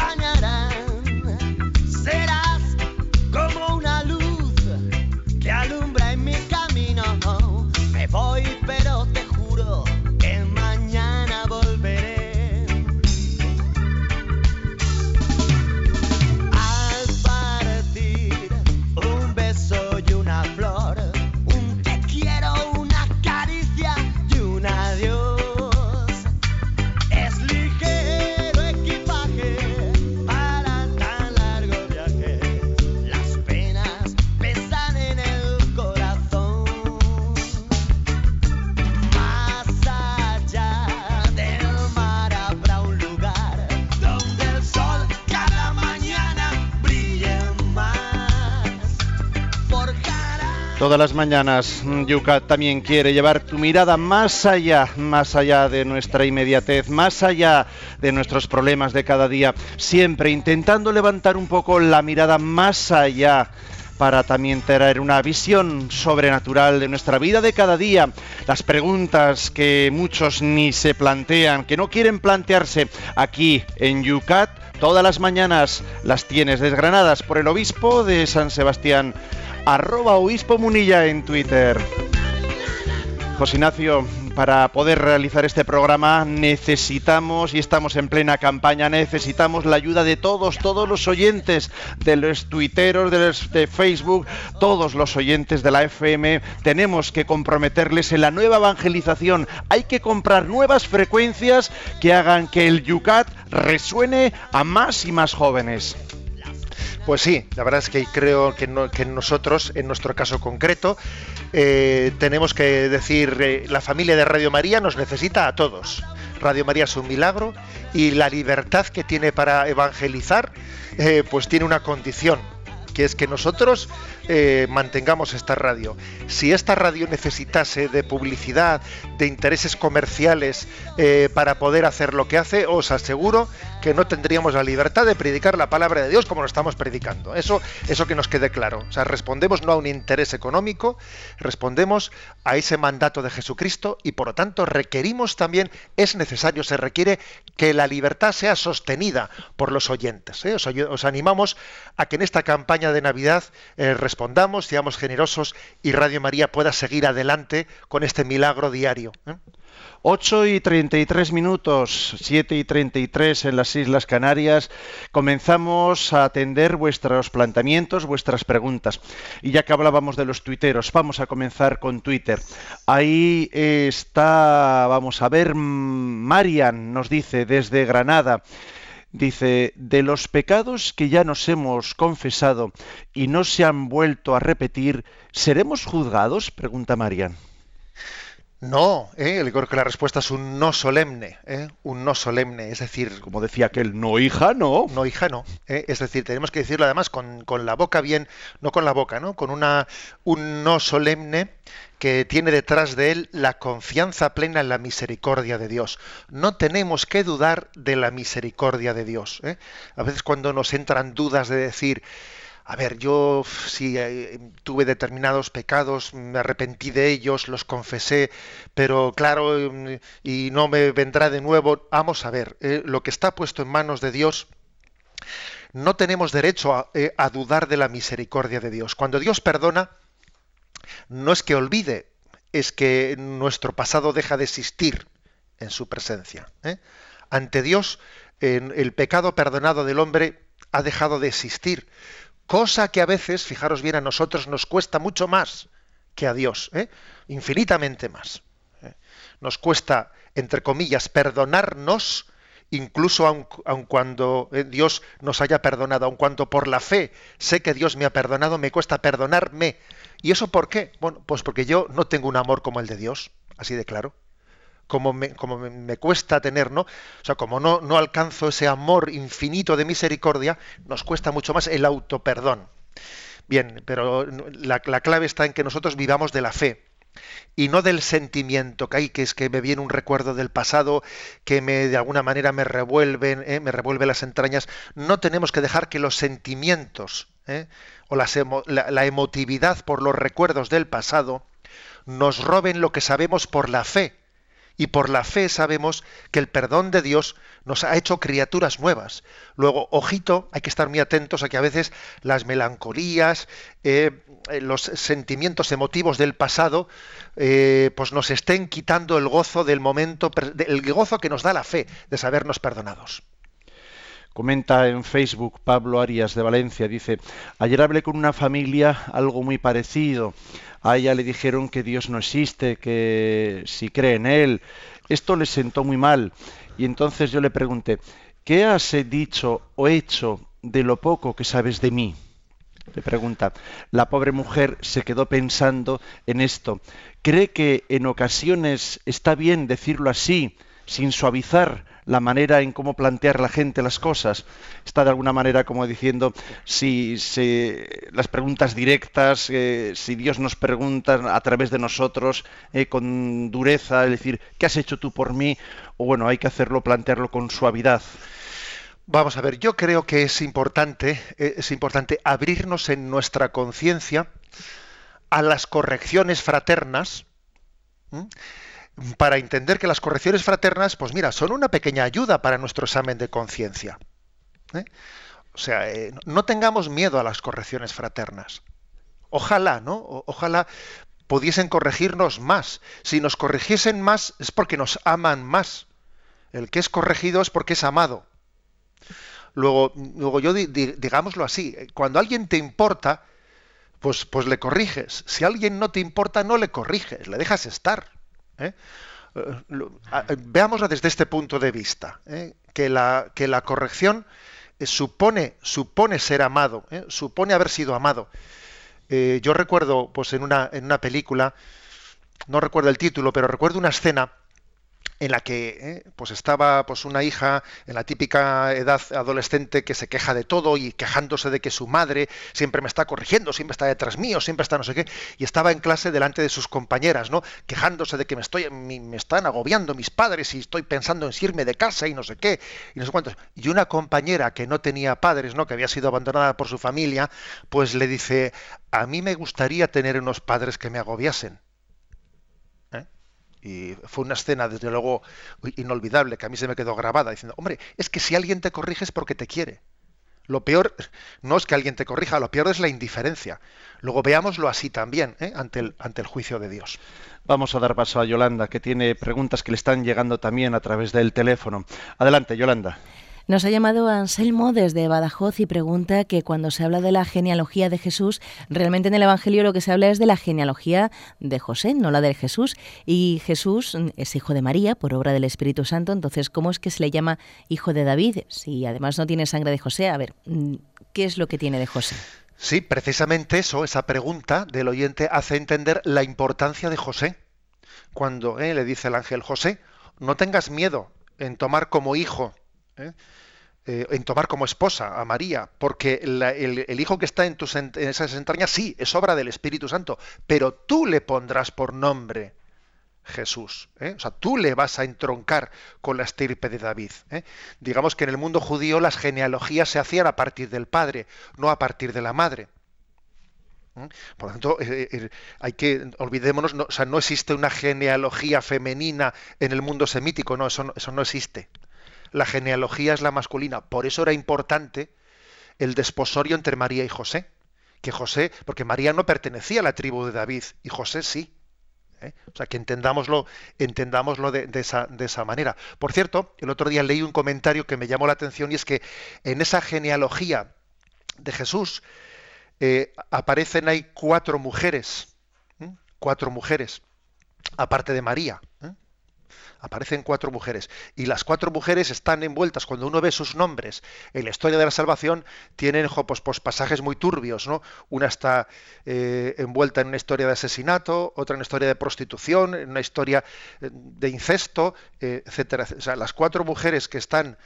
Todas las mañanas, mm, Yucat también quiere llevar tu mirada más allá, más allá de nuestra inmediatez, más allá de nuestros problemas de cada día, siempre intentando levantar un poco la mirada más allá para también traer una visión sobrenatural de nuestra vida de cada día, las preguntas que muchos ni se plantean, que no quieren plantearse aquí en Yucat, todas las mañanas las tienes desgranadas por el obispo de San Sebastián, arroba obispo Munilla en Twitter. José Ignacio, para poder realizar este programa necesitamos, y estamos en plena campaña, necesitamos la ayuda de todos, todos los oyentes, de los tuiteros, de, los de Facebook, todos los oyentes de la FM. Tenemos que comprometerles en la nueva evangelización. Hay que comprar nuevas frecuencias que hagan que el Yucat resuene a más y más jóvenes. Pues sí, la verdad es que creo que, no- que nosotros, en nuestro caso concreto, eh, tenemos que decir, eh, la familia de Radio María nos necesita a todos. Radio María es un milagro y la libertad que tiene para evangelizar, eh, pues tiene una condición, que es que nosotros eh, mantengamos esta radio. Si esta radio necesitase de publicidad, de intereses comerciales eh, para poder hacer lo que hace, os aseguro que no tendríamos la libertad de predicar la palabra de Dios como lo estamos predicando. Eso, eso que nos quede claro. O sea, respondemos no a un interés económico, respondemos a ese mandato de Jesucristo y por lo tanto requerimos también, es necesario, se requiere que la libertad sea sostenida por los oyentes. ¿eh? Os, animamos a que en esta campaña de Navidad eh, respondamos, seamos generosos y Radio María pueda seguir adelante con este milagro diario. ¿eh? 8 y 33 minutos, 7 y 33 en las Islas Canarias. Comenzamos a atender vuestros planteamientos, vuestras preguntas. Y ya que hablábamos de los tuiteros, vamos a comenzar con Twitter. Ahí está, vamos a ver, Marian nos dice desde Granada. Dice, de los pecados que ya nos hemos confesado y no se han vuelto a repetir, ¿seremos juzgados? Pregunta Marian. No, ¿eh? yo creo que la respuesta es un no solemne, ¿eh? un no solemne, es decir, Como decía aquel, no hija, no. no hija, no. ¿eh? Es decir, tenemos que decirlo además con, con la boca bien, no con la boca, ¿no? Con una, un no solemne que tiene detrás de él la confianza plena en la misericordia de Dios. No tenemos que dudar de la misericordia de Dios. ¿eh? A veces cuando nos entran dudas de decir, a ver, yo sí eh, tuve determinados pecados, me arrepentí de ellos, los confesé, pero claro, mm, y no me vendrá de nuevo. Vamos a ver, eh, lo que está puesto en manos de Dios, no tenemos derecho a, eh, a dudar de la misericordia de Dios. Cuando Dios perdona, no es que olvide, es que nuestro pasado deja de existir en su presencia. Ante Dios, el pecado perdonado del hombre ha dejado de existir, cosa que a veces, fijaros bien, a nosotros nos cuesta mucho más que a Dios, ¿eh? infinitamente más. ¿eh? Nos cuesta, entre comillas, perdonarnos, incluso aun, aun cuando eh, Dios nos haya perdonado, aun cuando por la fe sé que Dios me ha perdonado, me cuesta perdonarme. ¿Y eso por qué? Bueno, pues porque yo no tengo un amor como el de Dios, así de claro. Como me, como me, cuesta tener, ¿no? O sea, como no, no alcanzo ese amor infinito de misericordia, nos cuesta mucho más el autoperdón. Bien, pero la, la clave está en que nosotros vivamos de la fe y no del sentimiento que hay, que es que me viene un recuerdo del pasado que me de alguna manera me revuelven, ¿eh? me revuelve las entrañas. No tenemos que dejar que los sentimientos ¿eh? o la, emotividad por los recuerdos del pasado nos roben lo que sabemos por la fe. Y por la fe sabemos que el perdón de Dios nos ha hecho criaturas nuevas. Luego, ojito, hay que estar muy atentos a que a veces las melancolías, eh, los sentimientos emotivos del pasado, eh, pues nos estén quitando el gozo del momento, el gozo que nos da la fe de sabernos perdonados. Comenta en Facebook Pablo Arias de Valencia, dice, ayer hablé con una familia algo muy parecido. A ella le dijeron que Dios no existe, que si cree en Él. Esto le sentó muy mal. Y entonces yo le pregunté, ¿qué has dicho o hecho de lo poco que sabes de mí? Le pregunta. La pobre mujer se quedó pensando en esto. ¿Cree que en ocasiones está bien decirlo así, sin suavizar la manera en cómo plantear la gente las cosas. Está de alguna manera como diciendo si, las preguntas directas, eh, si Dios nos pregunta a través de nosotros eh, con dureza, es decir, ¿qué has hecho tú por mí? O bueno, hay que hacerlo, plantearlo con suavidad. Vamos a ver, yo creo que es importante, eh, es importante abrirnos en nuestra conciencia a las correcciones fraternas para entender que las correcciones fraternas, pues mira, son una pequeña ayuda para nuestro examen de conciencia. ¿eh? O sea, eh, no tengamos miedo a las correcciones fraternas. Ojalá, ¿no? ojalá pudiesen corregirnos más. Si nos corrigiesen más es porque nos aman más. El que es corregido es porque es amado. Luego, luego yo digámoslo así, cuando alguien te importa, pues, pues le corriges. Si alguien no te importa, no le corriges, le dejas estar. ¿Eh? Veámosla desde este punto de vista, ¿eh? que, la, que, la, corrección eh, supone, supone ser amado, supone haber sido amado. yo recuerdo, pues en una, en una película, no recuerdo el título, pero recuerdo una escena en la que eh, pues estaba pues una hija en la típica edad adolescente que se queja de todo y quejándose de que su madre siempre me está corrigiendo, siempre está detrás mío, siempre está no sé qué, y estaba en clase delante de sus compañeras, ¿no? quejándose de que me estoy me están agobiando mis padres y estoy pensando en irme de casa y no sé qué y no sé cuántos. Y una compañera que no tenía padres, ¿no? que había sido abandonada por su familia, pues le dice, "A mí me gustaría tener unos padres que me agobiasen." Y fue una escena, desde luego, inolvidable, que a mí se me quedó grabada, diciendo, hombre, es que si alguien te corrige es porque te quiere. Lo peor no es que alguien te corrija, lo peor es la indiferencia. Luego veámoslo así también, ¿eh? ante, el, ante el juicio de Dios. Vamos a dar paso a Yolanda, que tiene preguntas que le están llegando también a través del teléfono. Adelante, Yolanda. Nos ha llamado Anselmo desde Badajoz y pregunta que cuando se habla de la genealogía de Jesús, realmente en el Evangelio lo que se habla es de la genealogía de José, no la de Jesús. Y Jesús es hijo de María por obra del Espíritu Santo, entonces ¿cómo es que se le llama hijo de David si además no tiene sangre de José? A ver, ¿qué es lo que tiene de José? Sí, precisamente eso, esa pregunta del oyente hace entender la importancia de José. Cuando eh, le dice el ángel José, no tengas miedo en tomar como hijo ¿eh? Eh, en tomar como esposa a María, porque el, hijo que está en, esas entrañas sí, es obra del Espíritu Santo, pero tú le pondrás por nombre Jesús. ¿eh? O sea, tú le vas a entroncar con la estirpe de David. Digamos que en el mundo judío las genealogías se hacían a partir del padre, no a partir de la madre. Por lo tanto, hay que olvidémonos, no, o sea, no existe una genealogía femenina en el mundo semítico, no, eso eso no existe la genealogía es la masculina. Por eso era importante el desposorio entre María y José. Que José, porque María no pertenecía a la tribu de David y José sí. ¿eh? O sea, que entendámoslo, entendámoslo de, esa, de, esa, manera. Por cierto, el otro día leí un comentario que me llamó la atención y es que en esa genealogía de Jesús eh, aparecen ahí cuatro mujeres, cuatro mujeres, aparte de María. Aparecen cuatro mujeres. Y las cuatro mujeres están envueltas, cuando uno ve sus nombres en la historia de la salvación, tienen pues, pues, pasajes muy turbios. ¿no? Una está eh, envuelta en una historia de asesinato, otra en una historia de prostitución, en una historia eh, de incesto, eh, etcétera. O sea, las cuatro mujeres que están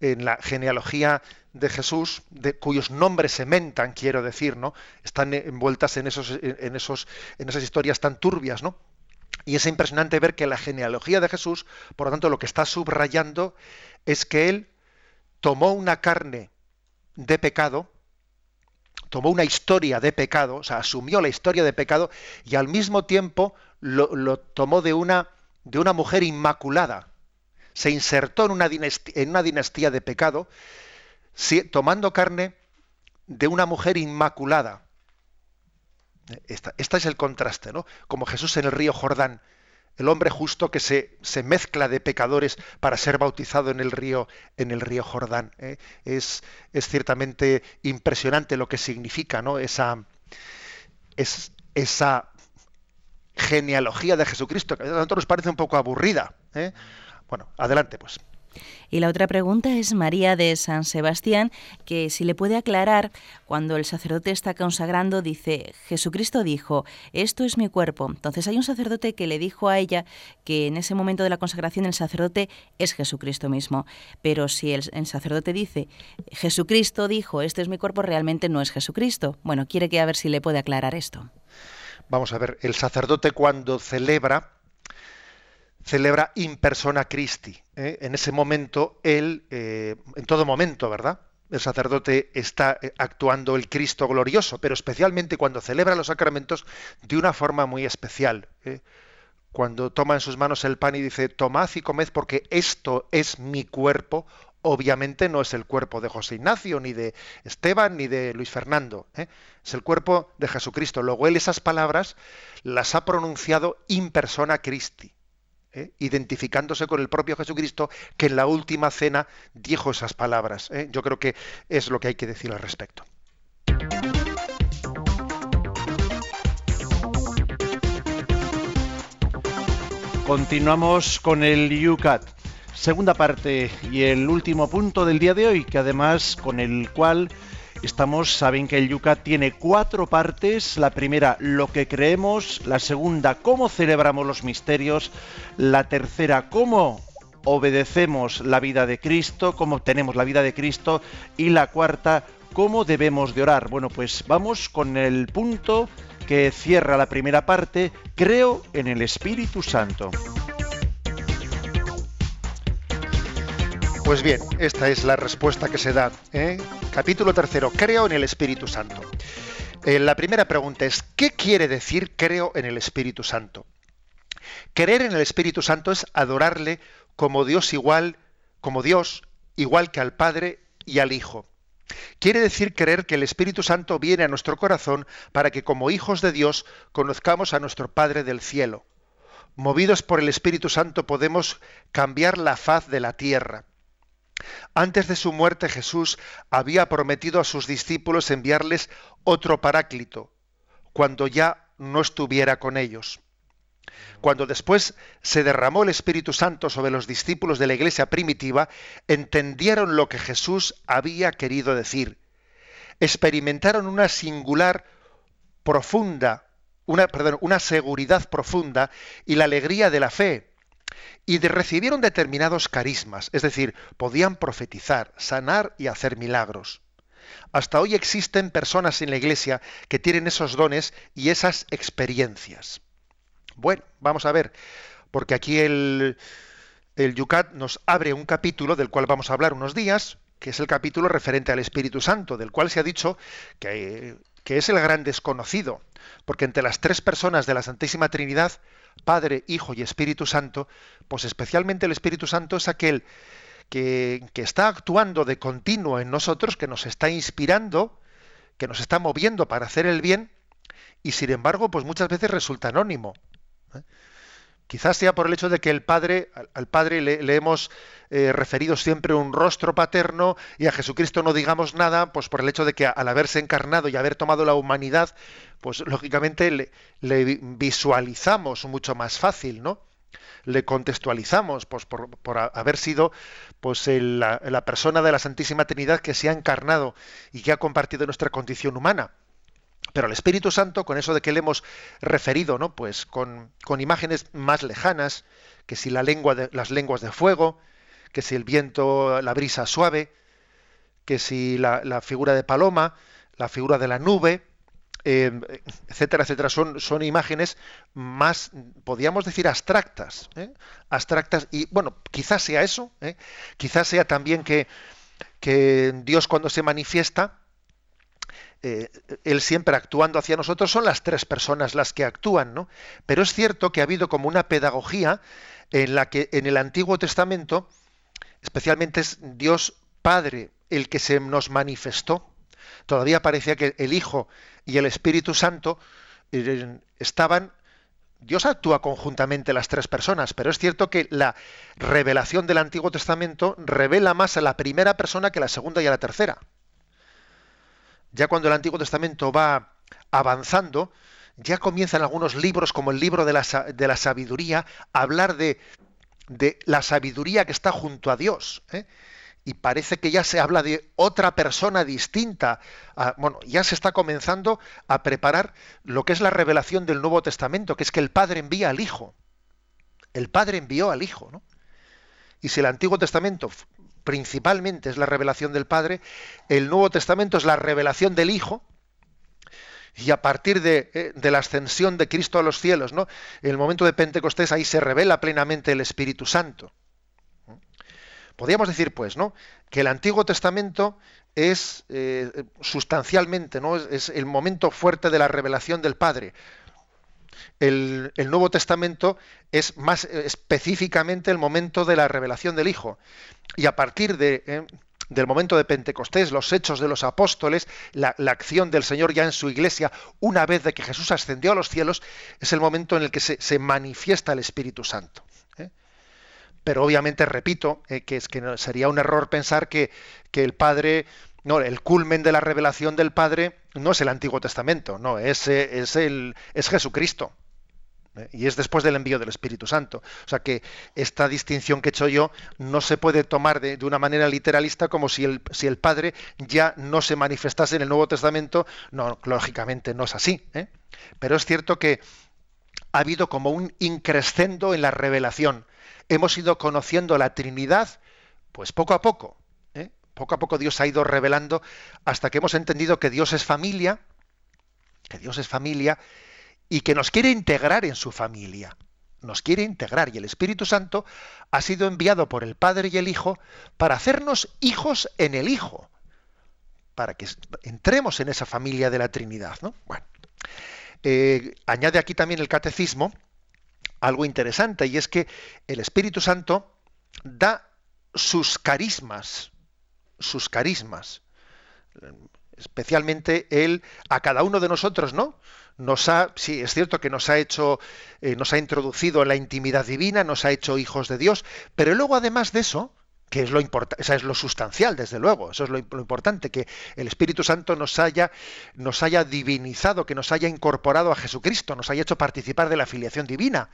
en la genealogía de Jesús, de, cuyos nombres se mentan, quiero decir, ¿no? Están envueltas en esos, en esos, en esas historias tan turbias, ¿no? Y es impresionante ver que la genealogía de Jesús, por lo tanto, lo que está subrayando es que él tomó una carne de pecado, tomó una historia de pecado, o sea, asumió la historia de pecado y al mismo tiempo lo, tomó de una, de una mujer inmaculada se insertó en una dinastía, de pecado, tomando carne de una mujer inmaculada. Esta, es el contraste, ¿no? Como Jesús en el río Jordán, el hombre justo que se, se mezcla de pecadores para ser bautizado en el río, en el río Jordán. ¿eh? Es, es, ciertamente impresionante lo que significa ¿no? esa, es, esa genealogía de Jesucristo, que a nosotros nos parece un poco aburrida. ¿eh? Bueno, adelante pues. Y la otra pregunta es María de San Sebastián, que si le puede aclarar, cuando el sacerdote está consagrando, dice, Jesucristo dijo, esto es mi cuerpo. Entonces hay un sacerdote que le dijo a ella que en ese momento de la consagración el sacerdote es Jesucristo mismo. Pero si el, sacerdote dice, Jesucristo dijo, este es mi cuerpo, realmente no es Jesucristo. Bueno, quiere que a ver si le puede aclarar esto. Vamos a ver, el sacerdote cuando celebra, celebra in persona Christi. ¿Eh? En ese momento, él, eh, en todo momento, ¿verdad? El sacerdote está eh, actuando el Cristo glorioso, pero especialmente cuando celebra los sacramentos de una forma muy especial. Cuando toma en sus manos el pan y dice, tomad y comed porque esto es mi cuerpo, obviamente no es el cuerpo de José Ignacio, ni de Esteban, ni de Luis Fernando. Es el cuerpo de Jesucristo. Luego él esas palabras las ha pronunciado in persona Christi. ¿Eh? identificándose con el propio Jesucristo que en la última cena dijo esas palabras. ¿eh? Yo creo que es lo que hay que decir al respecto. Continuamos con el Yucat, segunda parte y el último punto del día de hoy, que además con el cual Estamos, saben que el Yucat tiene cuatro partes. La primera, lo que creemos. La segunda, cómo celebramos los misterios. La tercera, cómo obedecemos la vida de Cristo, cómo obtenemos la vida de Cristo. Y la cuarta, cómo debemos de orar. Bueno, pues vamos con el punto que cierra la primera parte. Creo en el Espíritu Santo. Pues bien, esta es la respuesta que se da. ¿eh? Capítulo tercero, creo en el Espíritu Santo. Eh, la primera pregunta es, ¿qué quiere decir creo en el Espíritu Santo? Creer en el Espíritu Santo es adorarle como Dios igual, como Dios igual que al Padre y al Hijo. Quiere decir creer que el Espíritu Santo viene a nuestro corazón para que como hijos de Dios conozcamos a nuestro Padre del cielo. Movidos por el Espíritu Santo podemos cambiar la faz de la tierra. Antes de su muerte Jesús había prometido a sus discípulos enviarles otro paráclito, cuando ya no estuviera con ellos. Cuando después se derramó el Espíritu Santo sobre los discípulos de la iglesia primitiva, entendieron lo que Jesús había querido decir. Experimentaron una singular, profunda, una, perdón, una seguridad profunda y la alegría de la fe, y recibieron determinados carismas, es decir, podían profetizar, sanar y hacer milagros. Hasta hoy existen personas en la iglesia que tienen esos dones y esas experiencias. Bueno, vamos a ver, porque aquí el, el Yucat nos abre un capítulo del cual vamos a hablar unos días, que es el capítulo referente al Espíritu Santo, del cual se ha dicho que, que es el gran desconocido, porque entre las tres personas de la Santísima Trinidad Padre, Hijo y Espíritu Santo, pues especialmente el Espíritu Santo es aquel que, está actuando de continuo en nosotros, que nos está inspirando, que nos está moviendo para hacer el bien, y sin embargo, pues muchas veces resulta anónimo. ¿eh? Quizás sea por el hecho de que el Padre, al Padre le, hemos eh, referido siempre un rostro paterno y a Jesucristo no digamos nada, pues por el hecho de que al haberse encarnado y haber tomado la humanidad, pues lógicamente le, visualizamos mucho más fácil, ¿no? le contextualizamos pues, por, haber sido pues, la, persona de la Santísima Trinidad que se ha encarnado y que ha compartido nuestra condición humana. Pero el Espíritu Santo, con eso de que le hemos referido, ¿no? Pues con, con imágenes más lejanas, que si la lengua de, las lenguas de fuego, que si el viento, la brisa suave, que si la, figura de paloma, la figura de la nube, eh, etcétera, etcétera, son, son imágenes más, podríamos decir, abstractas, ¿eh? abstractas, y bueno, quizás sea eso, ¿eh? quizás sea también que, que Dios cuando se manifiesta, él siempre actuando hacia nosotros, son las tres personas las que actúan, ¿no? Pero es cierto que ha habido como una pedagogía en la que en el Antiguo Testamento, especialmente es Dios Padre el que se nos manifestó. Todavía parecía que el Hijo y el Espíritu Santo eh, estaban Dios actúa conjuntamente las tres personas, pero es cierto que la revelación del Antiguo Testamento revela más a la primera persona que a la segunda y a la tercera. Ya cuando el Antiguo Testamento va avanzando, ya comienzan algunos libros, como el libro de la, de la sabiduría, a hablar de, de, la sabiduría que está junto a Dios. ¿eh? y parece que ya se habla de otra persona distinta. Ah, bueno, ya se está comenzando a preparar lo que es la revelación del Nuevo Testamento, que es que el Padre envía al Hijo. El Padre envió al Hijo, ¿no? Y si el Antiguo Testamento principalmente es la revelación del Padre, el Nuevo Testamento es la revelación del Hijo, y a partir de, eh, de, la ascensión de Cristo a los cielos, ¿no? En el momento de Pentecostés ahí se revela plenamente el Espíritu Santo. Podríamos decir, pues, ¿no? Que el Antiguo Testamento es eh, sustancialmente, ¿no? Es, el momento fuerte de la revelación del Padre. El, Nuevo Testamento es más específicamente el momento de la revelación del Hijo. Y a partir eh, del momento de Pentecostés, los hechos de los apóstoles, la, acción del Señor ya en su iglesia, una vez de que Jesús ascendió a los cielos, es el momento en el que se manifiesta el Espíritu Santo pero obviamente repito eh, que es que sería un error pensar que, el Padre, no, el culmen de la revelación del Padre no es el Antiguo Testamento, no, es, es, el, es Jesucristo. ¿eh? Y es después del envío del Espíritu Santo. O sea que esta distinción que he hecho yo no se puede tomar de, una manera literalista como si el, si el Padre ya no se manifestase en el Nuevo Testamento. No, lógicamente no es así. ¿eh? Pero es cierto que ha habido como un increscendo en la revelación hemos ido conociendo la Trinidad, pues poco a poco. Poco a poco Dios ha ido revelando hasta que hemos entendido que Dios es familia, que Dios es familia y que nos quiere integrar en su familia. Nos quiere integrar y el Espíritu Santo ha sido enviado por el Padre y el Hijo para hacernos hijos en el Hijo, para que entremos en esa familia de la Trinidad. ¿no? Bueno, eh, añade aquí también el catecismo algo interesante y es que el Espíritu Santo da sus carismas, sus carismas. Especialmente él a cada uno de nosotros, ¿no? Nos ha, sí, es cierto que nos ha hecho, eh, nos ha introducido en la intimidad divina, nos ha hecho hijos de Dios, pero luego además de eso, que es lo importante, es lo sustancial, desde luego, eso es lo, importante, que el Espíritu Santo nos haya, nos haya divinizado, que nos haya incorporado a Jesucristo, nos haya hecho participar de la filiación divina.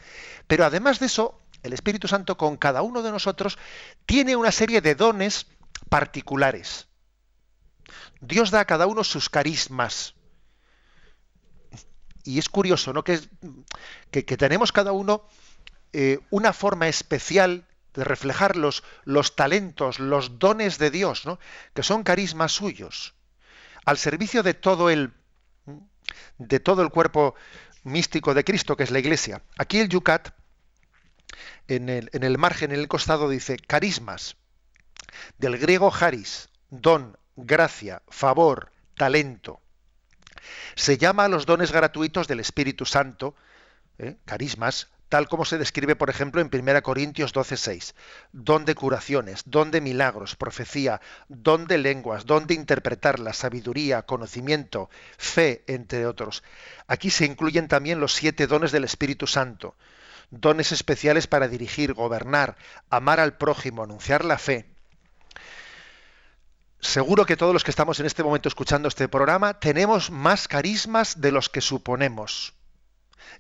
Pero además de eso, el Espíritu Santo con cada uno de nosotros tiene una serie de dones particulares. Dios da a cada uno sus carismas. Y es curioso, ¿no? Que, que, tenemos cada uno eh, una forma especial de reflejar los, los talentos, los dones de Dios, ¿no? que son carismas suyos, al servicio de todo el de todo el cuerpo místico de Cristo, que es la Iglesia. Aquí el Yucat, en el, en el margen, en el costado, dice carismas, del griego haris, don, gracia, favor, talento. Se llama a los dones gratuitos del Espíritu Santo, ¿eh? carismas, tal como se describe, por ejemplo, en 1 Corintios 12:6. Don de curaciones, don de milagros, profecía, don de lenguas, don de interpretar la sabiduría, conocimiento, fe, entre otros. Aquí se incluyen también los siete dones del Espíritu Santo, dones especiales para dirigir, gobernar, amar al prójimo, anunciar la fe. Seguro que todos los que estamos en este momento escuchando este programa tenemos más carismas de los que suponemos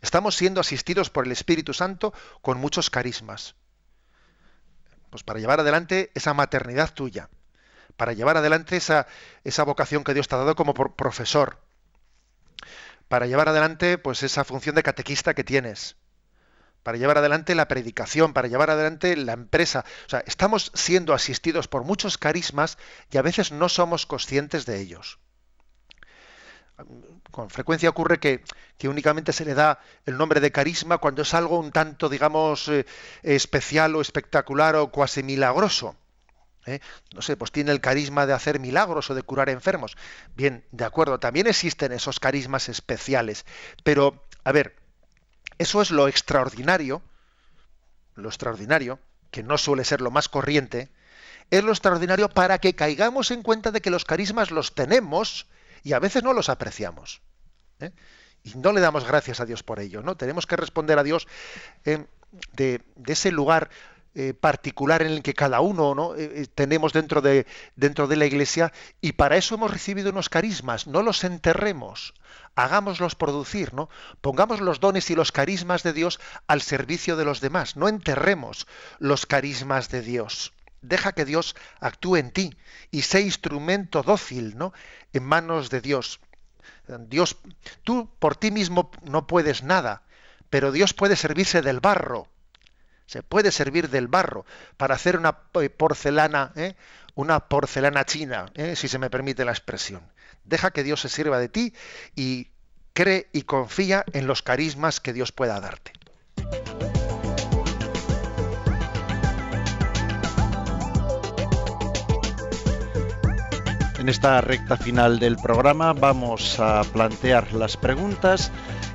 Estamos siendo asistidos por el Espíritu Santo con muchos carismas. Pues para llevar adelante esa maternidad tuya, para llevar adelante esa, esa vocación que Dios te ha dado como profesor, para llevar adelante pues esa función de catequista que tienes, para llevar adelante la predicación, para llevar adelante la empresa. O sea, estamos siendo asistidos por muchos carismas y a veces no somos conscientes de ellos. Con frecuencia ocurre que, únicamente se le da el nombre de carisma cuando es algo un tanto, digamos, eh, especial o espectacular o cuasi milagroso. ¿eh? No sé, pues tiene el carisma de hacer milagros o de curar enfermos. Bien, de acuerdo, también existen esos carismas especiales. Pero, a ver, eso es lo extraordinario, lo extraordinario, que no suele ser lo más corriente, es lo extraordinario para que caigamos en cuenta de que los carismas los tenemos y a veces no los apreciamos. ¿eh? Y no le damos gracias a Dios por ello, ¿no? Tenemos que responder a Dios eh, de, ese lugar eh, particular en el que cada uno ¿no? tenemos dentro de, dentro de la iglesia y para eso hemos recibido unos carismas, no los enterremos, hagámoslos producir, ¿no? Pongamos los dones y los carismas de Dios al servicio de los demás, no enterremos los carismas de Dios. Deja que Dios actúe en ti y sé instrumento dócil, ¿no? En manos de Dios. Dios, tú por ti mismo no puedes nada, pero Dios puede servirse del barro. Se puede servir del barro para hacer una porcelana, ¿eh? una porcelana china, ¿eh? si se me permite la expresión. Deja que Dios se sirva de ti y cree y confía en los carismas que Dios pueda darte. En esta recta final del programa vamos a plantear las preguntas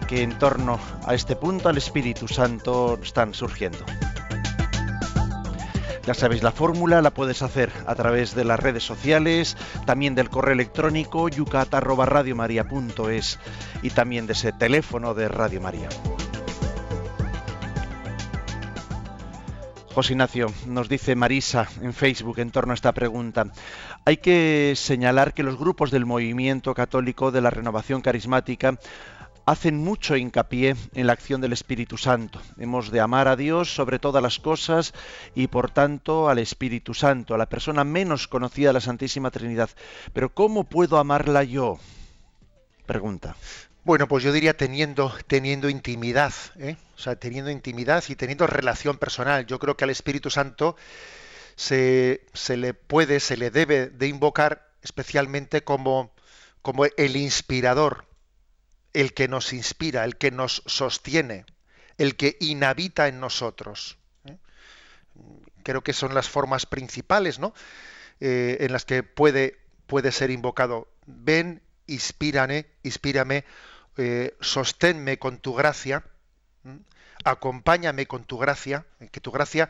que en torno a este punto al Espíritu Santo están surgiendo. Ya sabéis, la fórmula la puedes hacer a través de las redes sociales, también del correo electrónico yucat.radiomaria.es y también de ese teléfono de Radio María. José Ignacio, nos dice Marisa en Facebook en torno a esta pregunta. Hay que señalar que los grupos del movimiento católico de la renovación carismática hacen mucho hincapié en la acción del Espíritu Santo. Hemos de amar a Dios sobre todas las cosas y por tanto al Espíritu Santo, a la persona menos conocida de la Santísima Trinidad. Pero ¿cómo puedo amarla yo? Pregunta. Bueno, pues yo diría teniendo, teniendo intimidad, ¿eh? o sea, teniendo intimidad y teniendo relación personal. Yo creo que al Espíritu Santo se, se le puede, se le debe de invocar especialmente como, como el inspirador, el que nos inspira, el que nos sostiene, el que inhabita en nosotros. ¿eh? Creo que son las formas principales ¿no? Eh, en las que puede, puede ser invocado. Ven, inspírame, inspírame, eh, sosténme con tu gracia, acompáñame con tu gracia, que tu gracia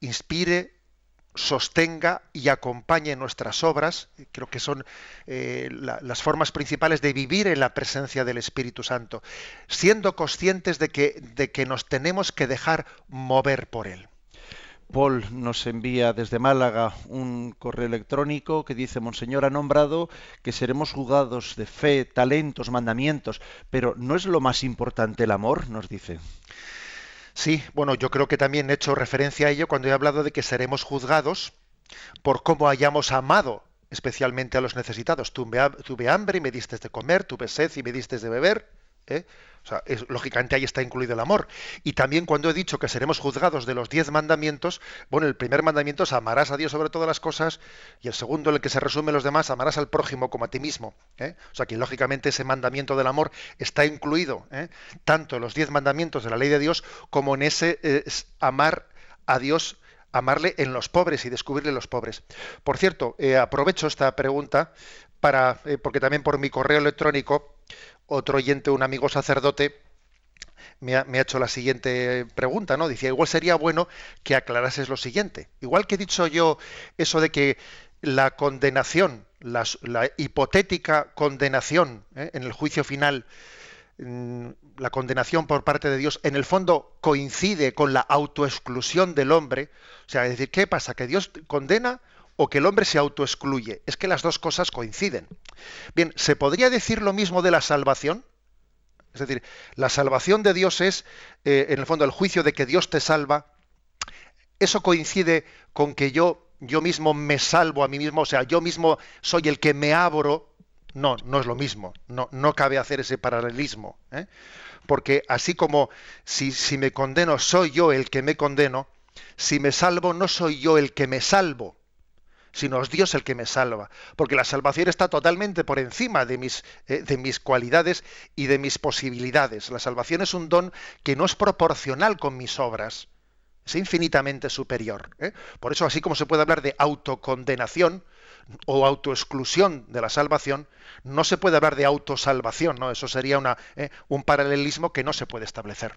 inspire, sostenga y acompañe nuestras obras, creo que son eh, las formas principales de vivir en la presencia del Espíritu Santo, siendo conscientes de que, de que nos tenemos que dejar mover por Él. Paul nos envía desde Málaga un correo electrónico que dice, Monseñor ha nombrado que seremos juzgados de fe, talentos, mandamientos, pero ¿no es lo más importante el amor? nos dice. Sí, bueno, yo creo que también he hecho referencia a ello cuando he hablado de que seremos juzgados por cómo hayamos amado especialmente a los necesitados. Tuve, hambre y me diste de comer, tuve sed y me diste de beber. ¿Eh? O sea, lógicamente ahí está incluido el amor. Y también cuando he dicho que seremos juzgados de los diez mandamientos, bueno, el primer mandamiento es amarás a Dios sobre todas las cosas y el segundo, en el que se resume los demás, amarás al prójimo como a ti mismo. ¿eh? O sea que lógicamente ese mandamiento del amor está incluido ¿eh? tanto en los diez mandamientos de la ley de Dios como en ese eh, amar a Dios amarle en los pobres y descubrirle los pobres. Por cierto, aprovecho esta pregunta para, porque también por mi correo electrónico otro oyente, un amigo sacerdote, me ha, hecho la siguiente pregunta, ¿no? Dice, igual sería bueno que aclarases lo siguiente. Igual que he dicho yo eso de que la condenación, la, hipotética condenación ¿eh? en el juicio final, mm, la condenación por parte de Dios, en el fondo coincide con la autoexclusión del hombre. O sea, es decir, ¿qué pasa? ¿Que Dios condena o que el hombre se autoexcluye. Es que las dos cosas coinciden. Bien, ¿se podría decir lo mismo de la salvación? Es decir, la salvación de Dios es, eh, en el fondo, el juicio de que Dios te salva. Eso coincide con que yo, yo mismo me salvo a mí mismo, o sea, yo mismo soy el que me abro. No, no es lo mismo. No, no cabe hacer ese paralelismo. ¿eh? Porque así como si, si me condeno soy yo el que me condeno, si me salvo no soy yo el que me salvo sino es Dios el que me salva, porque la salvación está totalmente por encima de mis, eh, de mis cualidades y de mis posibilidades. La salvación es un don que no es proporcional con mis obras, es infinitamente superior. ¿eh? Por eso, así como se puede hablar de autocondenación o autoexclusión de la salvación, no se puede hablar de autosalvación, ¿no? Eso sería una, ¿eh? un paralelismo que no se puede establecer.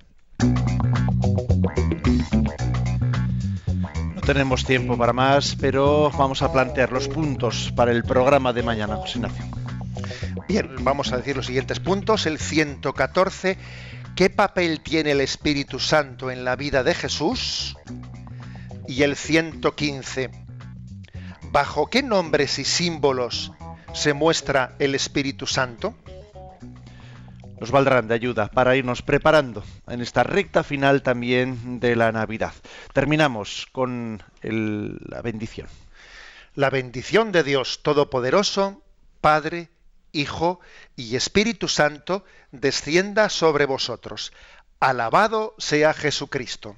Tenemos tiempo para más, pero vamos a plantear los puntos para el programa de mañana, José Ignacio. Bien, vamos a decir los siguientes puntos. El 114, ¿qué papel tiene el Espíritu Santo en la vida de Jesús? Y el 115, ¿bajo qué nombres y símbolos se muestra el Espíritu Santo? Nos valdrán de ayuda para irnos preparando en esta recta final también de la Navidad. Terminamos con la bendición. La bendición de Dios Todopoderoso, Padre, Hijo y Espíritu Santo, descienda sobre vosotros. Alabado sea Jesucristo.